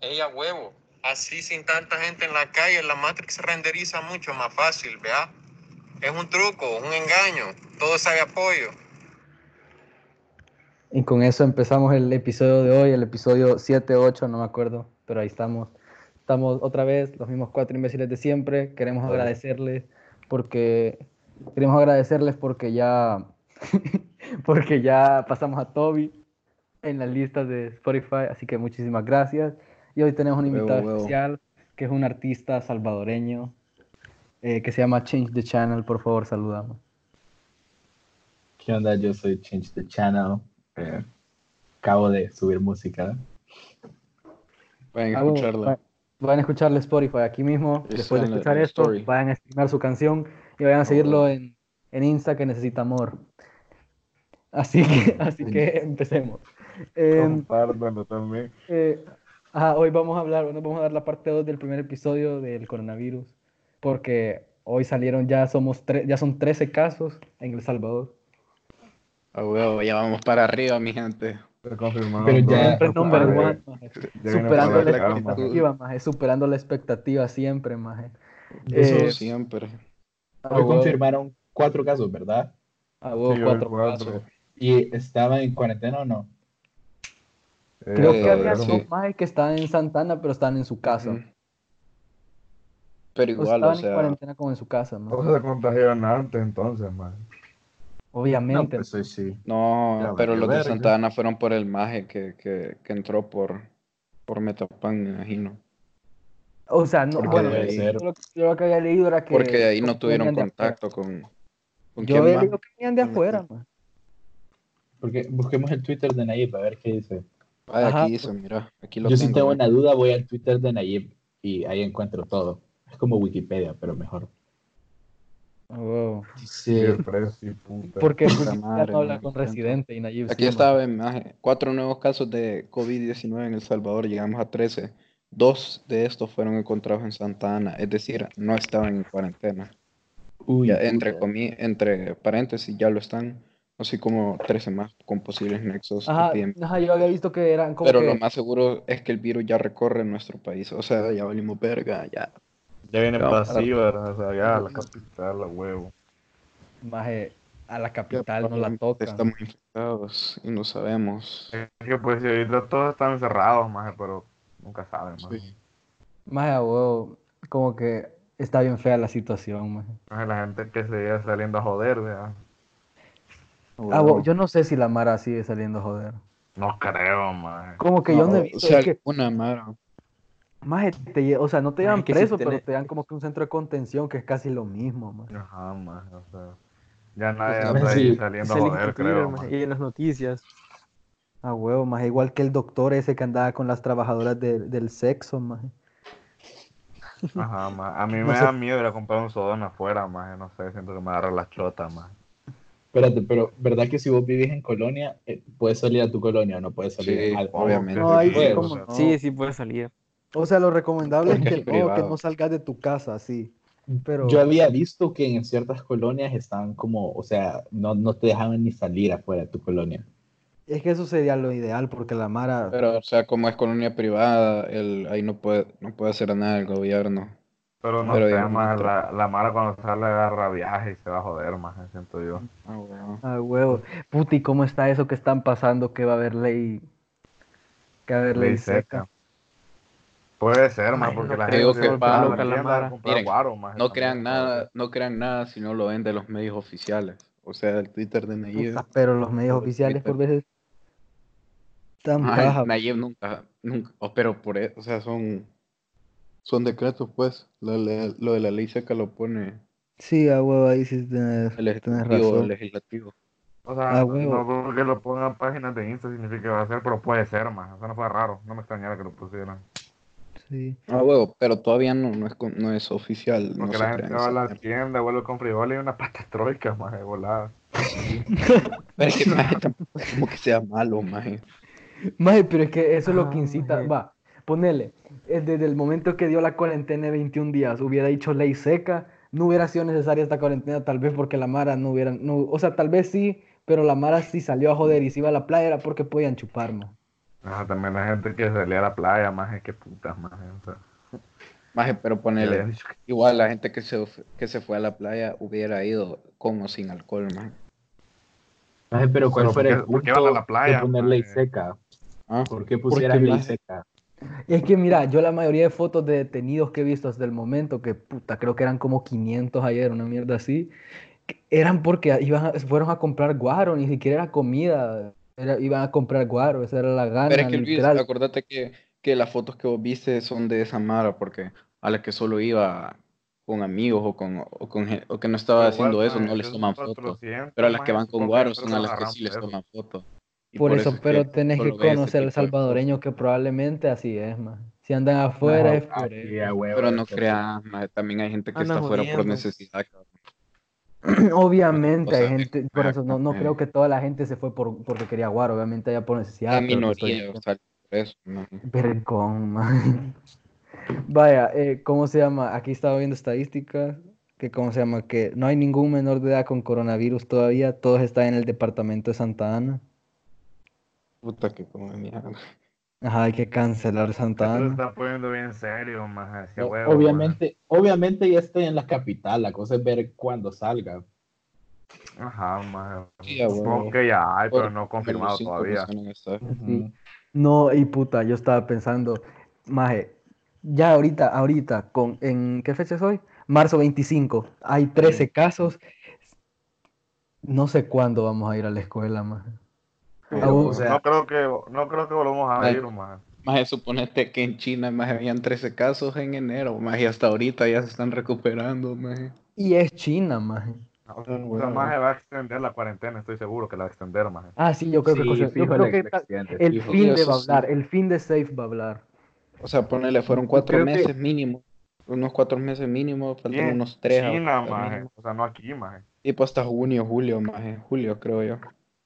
Ella huevo. Así sin tanta gente en la calle, la Matrix se renderiza mucho más fácil, ¿vea? Es un truco, un engaño. Todo sabe apoyo. Y con eso empezamos el episodio de hoy, el episodio 7, 8, no me acuerdo, pero ahí estamos. Estamos otra vez, los mismos cuatro imbéciles de siempre. Queremos agradecerles porque queremos agradecerles porque ya porque ya pasamos a Toby en las listas de Spotify, así que muchísimas gracias. Y hoy tenemos un invitado especial que es un artista salvadoreño eh, que se llama Change the Channel. Por favor, saludamos. ¿Qué onda? Yo soy Change the Channel. Eh, acabo de subir música. Vayan a escucharla. Vayan a escucharle Spotify aquí mismo. Después de escuchar esto, vayan a streamar su canción y vayan a seguirlo en, en Insta que necesita amor. Así que, así que empecemos. Eh, también. Eh, hoy vamos a hablar, bueno, vamos a dar la parte 2 del primer episodio del coronavirus, porque hoy salieron ya somos ya son 13 casos en El Salvador. Ah, huevo, ya vamos para arriba, mi gente. Pero ya number one, superando la expectativa, maje, superando la expectativa siempre, maje. Eso eh, siempre. Hoy confirmaron cuatro casos, ¿verdad? Ah, huevo, cuatro, casos. ¿Y estaban en cuarentena o no? Creo que había dos más que estaban en Santana, pero estaban en su casa. Pero igual, o, estaban en cuarentena como en su casa, ¿no? O se contagiaron antes, entonces, más. Obviamente. No, pues, sí, No, pero los de Santana fueron por el maje que, que, que entró por, por Metapan, me imagino. O sea, no, bueno, yo lo, que había leído era que... Porque ahí no tuvieron contacto con, con... Yo había leído que venían de afuera, man. Porque busquemos el Twitter de Nayib a ver qué dice. Ah, aquí dice, mira, aquí lo Yo si tengo una duda voy al Twitter de Nayib y ahí encuentro todo. Es como Wikipedia, pero mejor. Oh, sí. Porque Wikipedia no habla con residente y Nayib Aquí estaba en cuatro nuevos casos de COVID-19 en El Salvador, llegamos a 13. Dos de estos fueron encontrados en Santa Ana, es decir, no estaban en cuarentena. Uy, entre, entre paréntesis, ya lo están así como 13 más con posibles nexos. Ajá, ajá, yo había visto que eran como Pero lo más seguro es que el virus ya recorre nuestro país, o sea, ya valimos verga, ya. Ya viene pasivo, o sea, ya a la capital, a huevo. Maje, a la capital no la toca. Estamos infectados y no sabemos. Es que pues ahorita todos están encerrados, maje, pero nunca saben, maje. Sí. Maje, a huevo, como que está bien fea la situación, maje. maje la gente que se iba saliendo a joder, ¿verdad? Ah, yo no sé si la Mara sigue saliendo joder. No creo, man. Como que yo no he visto. O sea, que... una Mara. Más o sea, no te llevan preso, pero te dan como que un centro de contención que es casi lo mismo, man. Ajá, man. O sea, ya nadie anda ahí saliendo a joder, creo. y en las noticias. Ah, huevo, más igual que el doctor ese que andaba con las trabajadoras del sexo, más. Ajá, más. A mí me da miedo ir a comprar un sodón afuera, más. No sé, siento que me agarra la chota, más. Espérate, pero ¿verdad que si vos vivís en colonia, eh, puedes salir a tu colonia o no puedes salir? Sí, obviamente. sí, sí, puedes salir. O sea, lo recomendable es que, que, no salgas de tu casa, sí. Pero... Yo había visto que en ciertas colonias están como, o sea, no, no te dejaban ni salir afuera de tu colonia. Es que eso sería lo ideal porque la Mara... Pero, o sea, como es colonia privada, el, ahí no puede, no puede hacer nada el gobierno. Pero no sé, más la, la mala cuando sale agarra viaje y se va a joder más, siento yo. Ah, huevo. Ah, huevo. Puti, ¿cómo está eso que están pasando? Que va a haber ley. Que va a haber ley, seca. Puede ser, más, porque la gente que va a la Miren, no crean nada, no crean nada si no lo ven de los medios oficiales. O sea, el Twitter de Nayib. Pero los medios oficiales por veces están bajas. Nayib nunca, nunca, oh, pero por eso, o sea, son son decretos, pues. Lo, lo, de la ley seca lo pone. Sí, a huevo, ahí sí tienes, el razón. legislativo. O sea, no porque lo pongan páginas de Insta significa que va a ser, pero puede ser más. O sea, no fue raro. No me extrañara que lo pusieran. Sí. Ah, huevo, pero todavía no, no, es, no es oficial. Porque la gente va a la tienda, vuelve con frijoles y una pata troika, más de volada. pero es que, maje, tampoco es como que sea malo, maje. Maje, pero es que eso es lo que incita. Va, ponele desde el momento que dio la cuarentena de 21 días hubiera dicho ley seca, no hubiera sido necesaria esta cuarentena, tal vez porque la Mara no hubiera, no, o sea, tal vez sí, pero la Mara sí salió a joder y se iba a la playa era porque podían chupar, Ajá, también la gente que salía a la playa, más es que putas, más. O sea, Maje, pero ponele, igual la gente que se, que se fue a la playa hubiera ido con o sin alcohol, maje. Maje, pero ¿cuál Pero fuera el ¿por qué- por qué punto van a la playa, de poner ley seca? Ah, ¿Por qué pusieran Porque, ley seca? Es que mira, yo la mayoría de fotos de detenidos que he visto hasta el momento, que puta, creo que eran como 500 ayer, una mierda así, eran porque iban a- fueron a comprar guaro, ni siquiera era comida, era- iban a comprar guaro, esa era la gana, Pero es que Luis, acordate que, que las fotos que vos viste son de esa mara, porque a las que solo iba con amigos o con, o con o que no estaba Pero haciendo eso, no les toman fotos. 400, Pero a las que van con guaro son a las que sí les toman fotos. Y Por eso, es pero que tenés que conocer al salvadoreño que probablemente así es, más. Si andan afuera es por eso. huevo, Pero no creas, también hay gente que está afuera por necesidad. Obviamente O sea, hay gente, por eso no, no creo que toda la gente se fue por, porque quería guaro, obviamente allá por necesidad. La pero te estoy minoría, o sea, por eso, man. Vaya, eh, ¿cómo se llama? Aquí estaba viendo estadísticas, que cómo se llama, que no hay ningún menor de edad con coronavirus todavía, todos están en el departamento de Santa Ana. Puta que como mierda. Ajá, hay que cancelar Santa Esto se Ana. está poniendo bien serio, más hacia O- huevo. obviamente, obviamente ya estoy en la capital, la cosa es ver cuándo salga. Ajá, más. Sí, Supongo que ya hay, pero no confirmado todavía. No, y puta, yo estaba pensando, maje, ya ahorita, ahorita, con, ¿en qué fecha es hoy? Marzo 25, hay 13 casos. No sé cuándo vamos a ir a la escuela, maje. Pero, Ah, o sea, no creo que no creo que volvamos a ir, más. Más suponete que en China más habían 13 casos en enero, más y hasta ahorita ya se están recuperando, más. Y es China, maje. O sea, bueno. más se va a extender la cuarentena, estoy seguro que la va a extender, más. Ah, sí, yo creo que, yo creo el fijo. fin de va a sí. hablar, el fin de Safe va a hablar. O sea, ponele, fueron cuatro que- meses mínimo, unos cuatro meses mínimo, faltan unos tres. China, más. mínimo. O sea, no aquí, más. Y pues hasta junio, julio, más, julio creo yo.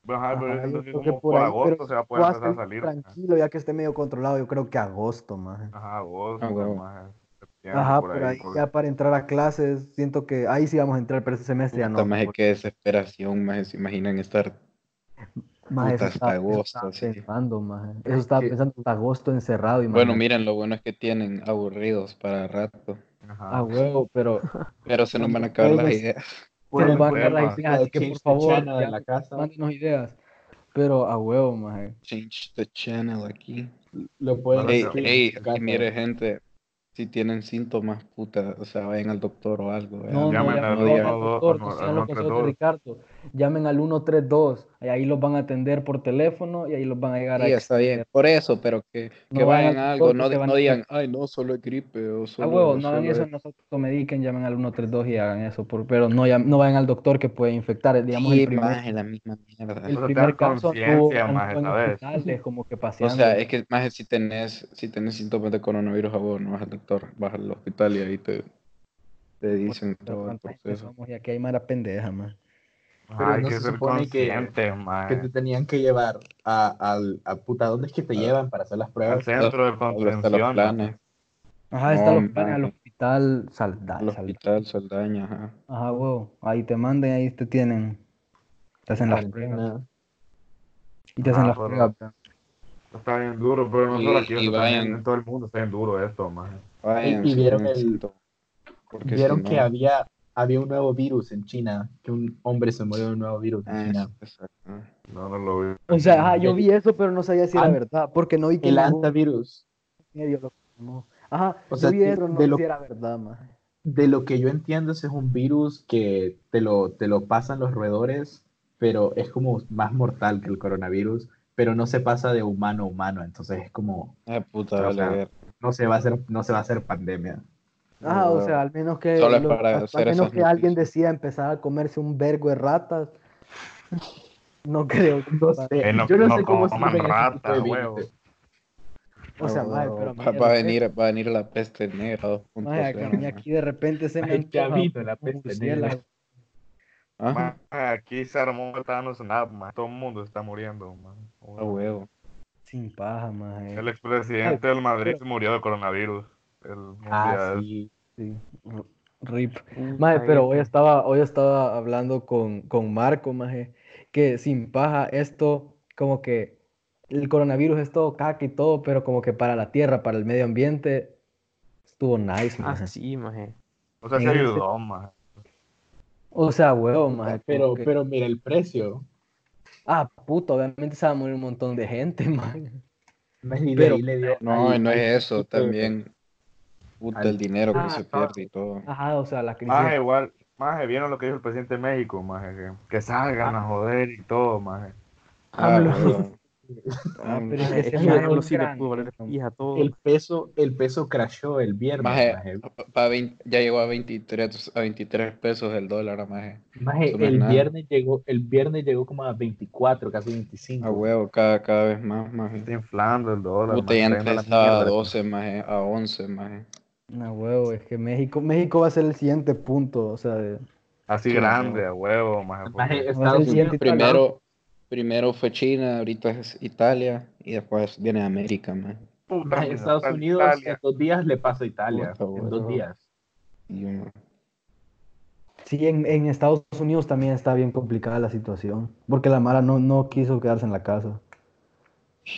Ajá, pero Ajá, eso sí como por por ahí, agosto pero se va a poder empezar a salir tranquilo, ya que esté medio controlado, yo creo que agosto, maje. Ajá, agosto, Ah, septiembre, Ajá, por por ahí, porque- ya para entrar a clases, siento que ahí sí vamos a entrar, pero este semestre ya no. Puta, maje, qué desesperación, más se imaginan estar Maje, puta, eso hasta eso agosto, estaba así. pensando, maje. Eso estaba que- pensando hasta agosto encerrado, Bueno, imagínate. miren, lo bueno es que tienen aburridos para rato, Ajá. A huevo, pero pero se nos van a acabar las ideas. Se Pueden nos van a las ideas, de así que por Change the favor, Channel ya, en la casa. mándenos ideas. Pero a huevo, maje. Change the channel aquí. Lo pueden Ey, Bueno, stream ey, en su casa. y mire, gente, si tienen síntomas, puta, o sea, vayan al doctor o algo. No, no, Llamen al doctor, no, los 132. consejos de Ricardo. Llamen al 132, y ahí los van a atender por teléfono y ahí los van a llegar a Sí, está bien, por eso, pero que, que No vayan a algo, no, no a- digan, ay, no, solo es gripe o A solo. huevo, no hagan eso, es-". no se automediquen, llamen al 132 y hagan eso, por- pero no, llam- no vayan al doctor que puede infectar, digamos, Sí, el primer, maje, la misma mierda. el O sea, primer caso hospitales, como que O paseando. sea, es que más si tenés, si tenés síntomas de coronavirus, a vos no vas al doctor, vas al hospital y ahí te, te dicen todo el gente proceso. somos y aquí hay mara pendeja, man. Pero hay no que se ser supone que- que te tenían que llevar a, al a puta, ¿dónde es que te llevan para hacer las Al pruebas? centro de planes, Ajá, está los planes al hospital Salda- al hospital, Saldaña, ajá. Ajá, huevo, ahí te mandan, ahí te tienen, te hacen las pruebas. Y te hacen Ah, las pruebas. Está bien duro, pero no solo aquí, en todo el mundo está bien duro esto, maje. Vayan, y si vieron el- Vieron si que había, había un nuevo virus en China, que un hombre se murió de un nuevo virus en Ah, China. exacto. No, no lo vi. O sea, ajá, yo vi eso, pero no sabía si era An- verdad, porque no vi que El ningún antivirus. medio lo confirmó. Ajá, O yo sea, vi eso, no de lo- si era verdad, maje. De lo que yo entiendo, ese es un virus que te lo, te lo pasan los roedores, pero es como más mortal que el coronavirus, pero no se pasa de humano a humano, entonces es como, Ah, puta, O vale. No se va a hacer, no se va a hacer pandemia. Ajá, o sea, al menos que, Solo lo- para al- hacer al menos que alguien decida empezar a comerse un vergo de ratas. No creo que No sé, Eh, no- yo no, no sé cómo coman ratas, de virus. huevo. O sea, Ah, bueno, pero mí va, a venir, va a venir la peste negra 2.0. maje, que a mí aquí de repente se me antoja la peste negra. Ajá, Maje, aquí se armó un snap, maje. Todo el mundo está muriendo, maje. a huevo. Sin paja, maje. El expresidente del Madrid murió de coronavirus. El Ah, sí. Rip. Maje, pero hoy estaba, hoy estaba hablando con, con Marco, maje, que sin paja esto como que el coronavirus es todo caca y todo, pero como que para la tierra, para el medio ambiente, estuvo nice, Ah, maje. sí, maje. O sea, se ayudó, maje. O sea, huevo, maje. Pero, que- pero mira el precio. Ah, puto, obviamente se va a morir un montón de gente, de Pero- ahí le dio- No, ahí- no es eso, también. Puta, Al- el dinero que Ah, se ah. pierde y todo. Ajá, o sea, la crisis. Maje, igual, maje, vieron lo que dijo el presidente de México, maje, que, que salgan a joder y todo, maje. Ah, AMLO. huevón. Ah, todo. El peso, el peso crashó el viernes. Maje, maje. pa- pa' vein- ya llegó a 23, a 23 pesos el dólar, maje. El nada. viernes llegó, el viernes llegó como a 24, casi 25. A huevo, cada, cada vez más, maje. Está inflando el dólar. Puta, y maje, está antes yendo a la estaba a mierda. 12, maje, a 11, maje. No, huevo, es que México, México va a ser el siguiente punto, o sea, de- Así Sí, grande, a huevo, maje. Maje, porque- a Estados Unidos. Primero, primero fue China, ahorita es Italia y después viene América. Puta, maje, mija, Estados Unidos Italia. en dos días le pasa a Italia. Puta, en dos días. Sí, en, en Estados Unidos también está bien complicada la situación, porque la Mara no, no quiso quedarse en la casa.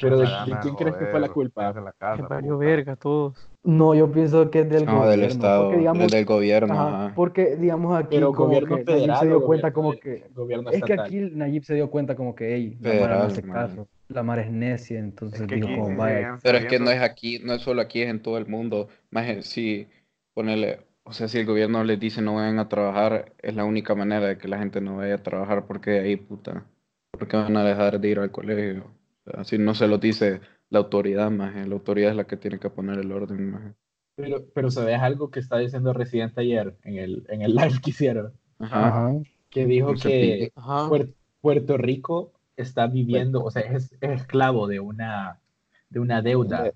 Pero ¿de, quién crees que fue la culpa? en la casa, Que valió puta. verga todos. No, yo pienso que es del No, gobierno, del Estado, porque digamos, del, del gobierno, ajá, ajá. porque digamos aquí Pero como gobierno que Nayib federal se dio o cuenta gobierno como que, gobierno es que estatal. aquí Nayib se dio cuenta como que, hey, la Mara no Federal, hace man. caso, la Mara es necia, entonces Es que dijo aquí como, sí vaya, siguen Pero es que no es aquí, no es solo aquí, es en todo el mundo. Más si ponele, o sea, si el gobierno les dice no vayan a trabajar, es la única manera de que la gente no vaya a trabajar porque ahí, puta, porque van a dejar de ir al colegio. O sea, si no se lo dice la autoridad, más la autoridad es la que tiene que poner el orden, maje. Pero, pero ¿sabes algo que está diciendo Residente ayer en el, en el live que hicieron? Ajá. ajá, Que dijo que Puerto Rico está viviendo, o sea, es, es esclavo de una, de una deuda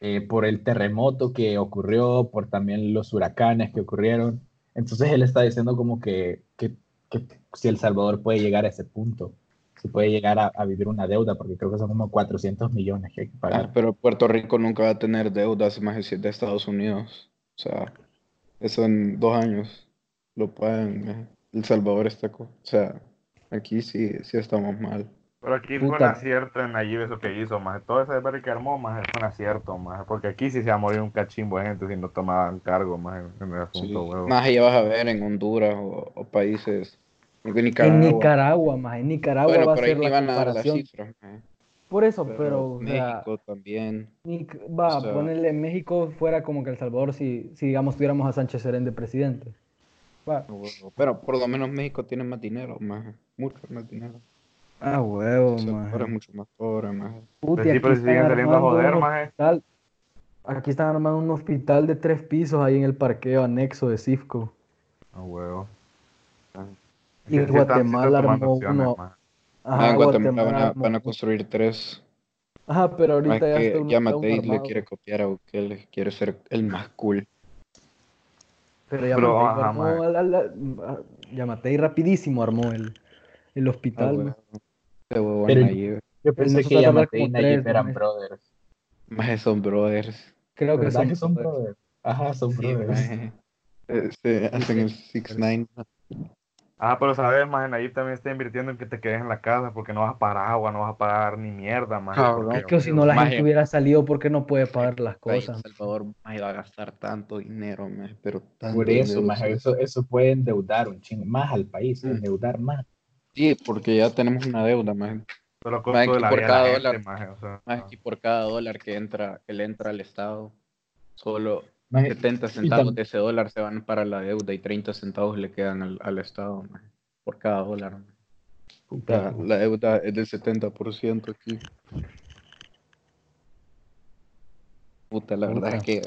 eh, por el terremoto que ocurrió, por también los huracanes que ocurrieron. Entonces él está diciendo como que, que, que si El Salvador puede llegar a ese punto, si puede llegar a, a vivir una deuda, porque creo que son como 400 millones que hay que Ah, pagar. pero Puerto Rico nunca va a tener deudas más de Estados Unidos. O sea, eso en dos años lo pagan. maje. El Salvador está, o sea, aquí sí, sí estamos mal. Pero aquí fue un Puta. acierto en Nayib eso que hizo, más Todo ese desvergue que armó, más fue un acierto, más Porque aquí sí se va a morir un cachimbo de gente si no tomaban cargo, más en el Sí. asunto, huevo. Más allá vas a ver en Honduras o, o países, en en Nicaragua. Nicaragua, más en Nicaragua Bueno, va a pero ahí ser la van a dar las comparación. Por eso, Pero pero, o sea, México también. Nic- va, o sea- ponerle México fuera como que El Salvador si, si digamos tuviéramos a Sánchez Serén de presidente. Va. Pero por lo menos México tiene más dinero, más, mucho más dinero. Ah, huevo, El Salvador es mucho más pobre, más. Puti, Sí, aquí pero siguen saliendo a armando joder, un maje. hospital- Aquí están armando un hospital de tres pisos ahí en el parqueo anexo de Cifco. Ah, huevo. Y Guatemala armó uno. Ajá, Ah, en Guatemala van a, van a construir tres. Ajá, pero Más ahorita ya que está ya Matei le quiere copiar a Bukele, quiere ser el más cool. Pero ya Pero, Matei ajá, armó la- la- ah, ya Matei rapidísimo armó el, el Ah, hospital. Ese huevón Pero- Nayib. Yo pensé que tardar Yamate y Nayib eran brothers. Más son brothers. Creo que ¿Verdad son, son brothers. brothers? Ajá, son Sí, brothers. Eh, se hacen el 6 ix Ah, pero sabes, más Nayib también está invirtiendo en que te quedes en la casa porque no vas a pagar agua, no vas a pagar ni mierda, más. Es que si no la Maje. gente hubiera salido porque no puede pagar las El cosas. Salvador maje, va a gastar tanto dinero, maje, pero tanto Por eso, dinero, maje, eso, eso puede endeudar un chingo más al país, Mm. endeudar más. Sí, porque ya tenemos una deuda, más. Pero por cada la gente, dólar. o sea, Más que por cada dólar que entra, que le entra al Estado, solo Maje, 70 tam- centavos de ese dólar se van para la deuda y 30 centavos le quedan al, al Estado, maje, por cada dólar. maje. La, la deuda es del 70% aquí. Puta, la verdad es que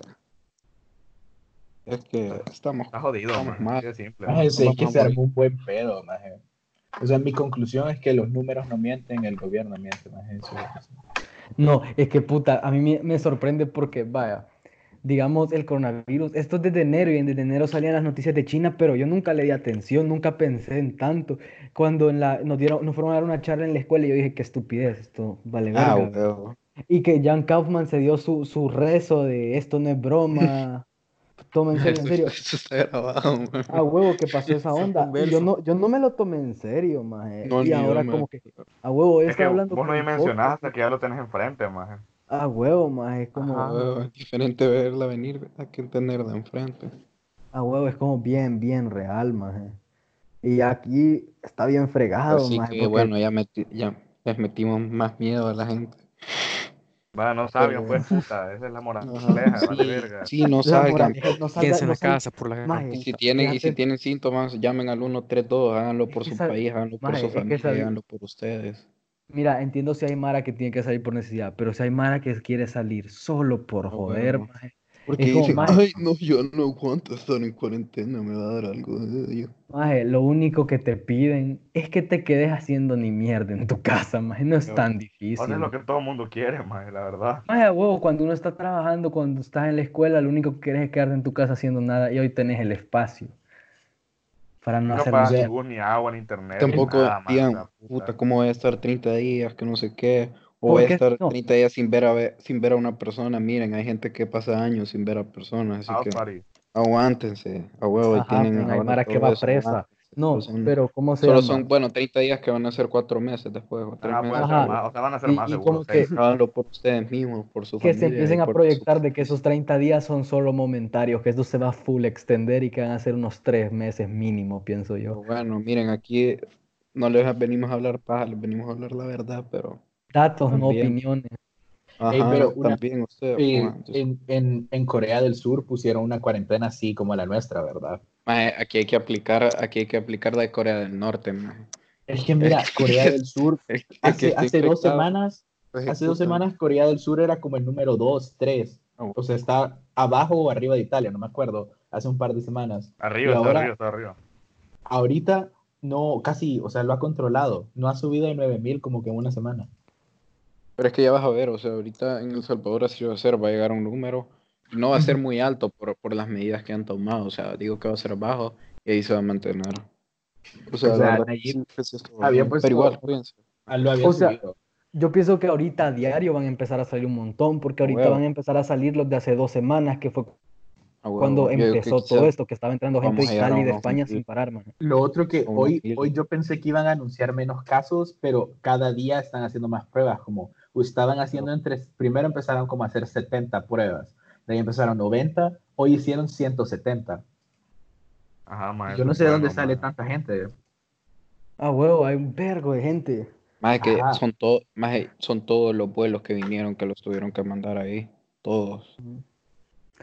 es que estamos está jodido, Estamos así de simple. es que se armó un buen pedo. O sea, mi conclusión es que los números no mienten, el gobierno miente. Eso es- No, es que puta, a mí me, me sorprende porque, vaya, digamos, el coronavirus, esto es desde enero y en desde enero salían las noticias de China, pero yo nunca le di atención, nunca pensé en tanto. Cuando en la, nos dieron, nos fueron a dar una charla en la escuela, yo dije, qué estupidez, esto vale Ah, verga. Y que Jan Kaufman se dio su, su rezo de esto no es broma. toma en serio, Eso, está grabado, man. A huevo que pasó esa onda. Y yo no, yo no me lo tomé en serio, maje. No, y yo, ahora man. como que, a huevo, Es está que hablando vos no con ni el mencionás podcast. hasta que ya lo tenés enfrente, maje. A huevo, maje, es como, Ajá. Huevo, Es diferente verla venir ¿verdad? que tenerla enfrente. a huevo, es como bien, bien real, maje. Y aquí está bien fregado, Así maje, que porque- bueno, ya, meti- ya les metimos más miedo a la gente. Va, no Pero- pues, puta. Esa es la moraleja, vale verga. Sí, no la salgan. no Quédense en la casa por la Maje, Y si tienen, y si tienen síntomas, llamen al 132, háganlo por Es que su país, háganlo por su que familia, háganlo por ustedes. Mira, entiendo si hay Mara que tiene que salir por necesidad, pero si hay Mara que quiere salir solo por Ah, joder, bueno. maje. Porque Es como, dicen, maje. ay, no, yo no aguanto estar en cuarentena, me va a dar algo. Yo, Maje, lo único que te piden es que te quedes haciendo ni mierda en tu casa, maje. No es Pero, tan difícil. sea, es lo que todo el mundo quiere, maje, la verdad. Maje, a huevo, cuando uno está trabajando, cuando estás en la escuela, lo único que quieres es quedarte en tu casa haciendo nada y hoy tenés el espacio para no No hacer pagas ni ni agua, ni internet, Tampoco nada, digan, la puta, ¿cómo voy a estar 30 días? Que no sé qué. O ¿Por voy a estar No. 30 días sin ver, a ver- sin ver a una persona. Miren, hay gente que pasa años sin ver a personas, así House que party. aguántense. A huevo, y Ajá, tienen men, hay Mara que va eso, presa. aguántense. No, son- pero ¿cómo se Solo llama? son, bueno, 30 días que van a ser 4 meses después, o 3 Ajá, meses. más, o sea, van a ser Y- más y seguro. como que- por ustedes mismos, por su Que se familia. y empiecen a proyectar sus- de que esos 30 días son solo momentarios, que esto se va a full extender y que van a ser unos 3 meses mínimo, pienso yo. Bueno, miren, aquí no les venimos a hablar paja, les venimos a hablar la verdad, pero... Datos, no También. opiniones. Ajá, Ey, pero una- también sus- en, en, en Corea del Sur pusieron una cuarentena así como la nuestra, ¿verdad? Maje, aquí hay que aplicar, aquí hay que aplicar la de Corea del Norte, maje. Es que mira, Corea del Sur, hace, hace dos semanas, Pues, hace dos semanas Corea del Sur era como el número 2, 3. Oh. O sea, está abajo o arriba de Italia, no me acuerdo, hace un par de semanas. Arriba, Y está ahora- arriba, está arriba. Ahorita no, casi, o sea, lo ha controlado. No ha subido de 9000 como que en una semana. Pero es que ya vas a ver, o sea, ahorita en El Salvador así va a ser, va a llegar a un número, no va a ser muy alto por, por las medidas que han tomado, o sea, digo que va a ser bajo y ahí se va a mantener. O sea, O sea, Nayib sí, pues, había puesto- pero igual, cuídense. Ah, lo había O sea. Yo pienso que ahorita a diario van a empezar a salir un montón, porque ahorita huevo. van a empezar a salir los de hace dos semanas, que fue A huevo. cuando empezó todo esto, que estaba entrando gente de Italia y de España 2000. sin parar, man. Lo otro que hoy, hoy yo pensé que iban a anunciar menos casos, pero cada día están haciendo más pruebas, como estaban haciendo entre, primero empezaron como a hacer 70 pruebas, de ahí empezaron 90, hoy hicieron 170. Ajá, maje, Yo no sé de dónde sale tanta gente. Ah, huevo, hay un vergo de gente. Más que Ajá. son, todos más son todos los vuelos que vinieron que los tuvieron que mandar ahí, todos.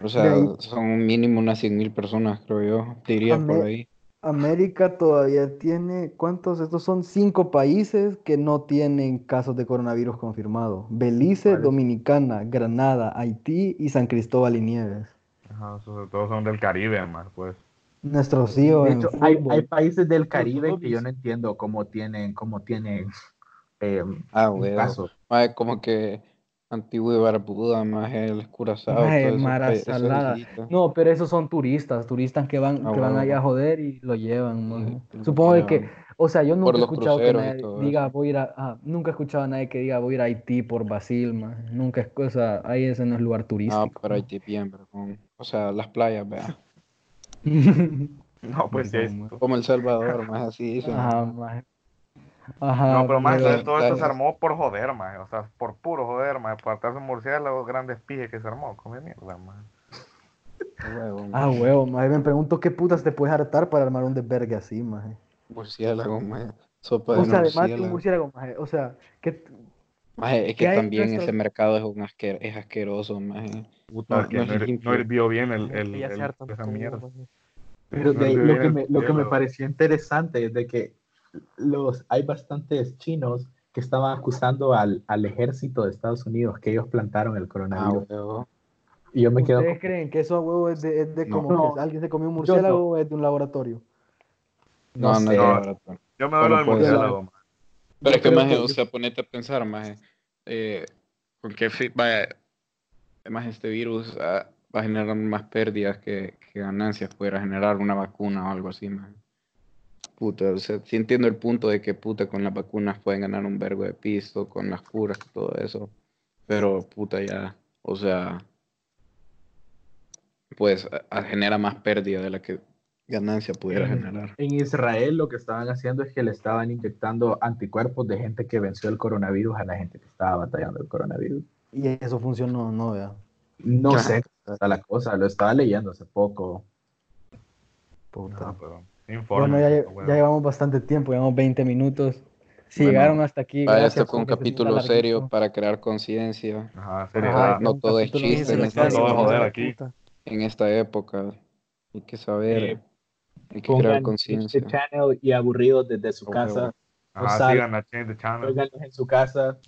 O sea, son un mínimo unas 100 mil personas, creo yo, diría por ahí. América todavía tiene, ¿cuántos? Estos son cinco países que no tienen casos de coronavirus confirmados. Belice. Dominicana, Granada, Haití y San Cristóbal y Nieves. Ajá, esos todos son del Caribe, más pues. Nuestros hijos De hecho, hay, países del Caribe que yo no entiendo cómo tienen, cómo tienen eh, Ah, un huevo. caso. Maje, como que Antigua y Barbuda, más el Curazao, eso. No, pero esos son turistas, turistas que van, Ah, que van ahí a joder y lo llevan, maje. Sí, lo Supongo que, o sea, yo nunca he escuchado que nadie diga eso. voy a ir a, ah, nunca he escuchado a nadie que diga voy a ir a Haití por Basil, maje. Nunca es cosa, ahí ese no es lugar Ah, turístico. pero Haití bien, pero con- o sea, las playas, vea. No, pues sí. es- Como El Salvador, más así. Ajá, maje. Ajá, No, pero más todo esto se Claro. armó por joder, más. O sea, por puro joder, más. Para atarse un murciélago, grandes pijes que se armó. Come mierda, más. Huevo, Ah, huevo, maje. Me pregunto qué putas te puedes hartar para armar un desvergue así, maje. Murciélago, maje. Sopa de O sea, además de un murciélago. maje. O sea, ¿qué, Maje, es ¿Qué que también ese mercado es un asquer- es asqueroso, maje. Puta, No, que no no, no hirvió bien el, el, Que el- hartan esa mierda. maje. Pero de ahí, lo, que me, el lo que me pareció interesante es de que los, hay bastantes chinos que estaban acusando al, al ejército de Estados Unidos que ellos plantaron el Ah, coronavirus. huevo. y yo me quedo ¿Ustedes como- creen que eso a huevo es de, es de No. como No. que alguien se comió un murciélago no. o es de un laboratorio? No No, no, sé. No. Yo me Bueno, doy lo del murciélago, más. Pero Yo es que, que- o sea, ponete a pensar, maje, eh, con qué vaya, además este virus ah, va a generar más pérdidas que, que ganancias, pudiera generar una vacuna o algo así, maje. Puta, o sea, sí entiendo el punto de que, puta, con las vacunas pueden ganar un vergo de pisto, con las curas y todo eso, pero, puta, ya, o sea, pues a- a- genera más pérdida de la que ganancia pudiera En- generar. En Israel lo que estaban haciendo es que le estaban inyectando anticuerpos de gente que venció el coronavirus a la gente que estaba batallando el coronavirus. Y eso funcionó, no, vea. No sé está la cosa, lo estaba leyendo hace poco. Puta. No, pero informe, Bueno, ya, huevo. ya llevamos bastante tiempo, llevamos 20 minutos. Si Bueno, llegaron hasta aquí, gracias. este fue un hizo capítulo serio larguito. para crear conciencia Ajá, Ajá, no todo es chiste en esta Joder, aquí. en esta época. Hay que saber, Eh, hay que Pongan crear este conciencia. channel y aburridos desde su Por casa. Ajá, sal- sigan a Change the Channel. En su casa.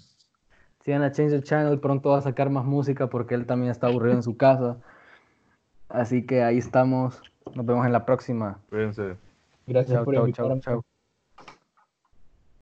Sigan a Change the Channel, pronto va a sacar más música porque él también está aburrido en su casa. Así que ahí estamos. Nos vemos en la próxima. Cuídense. Gracias Chao, por chao, invitarme. chao, chao.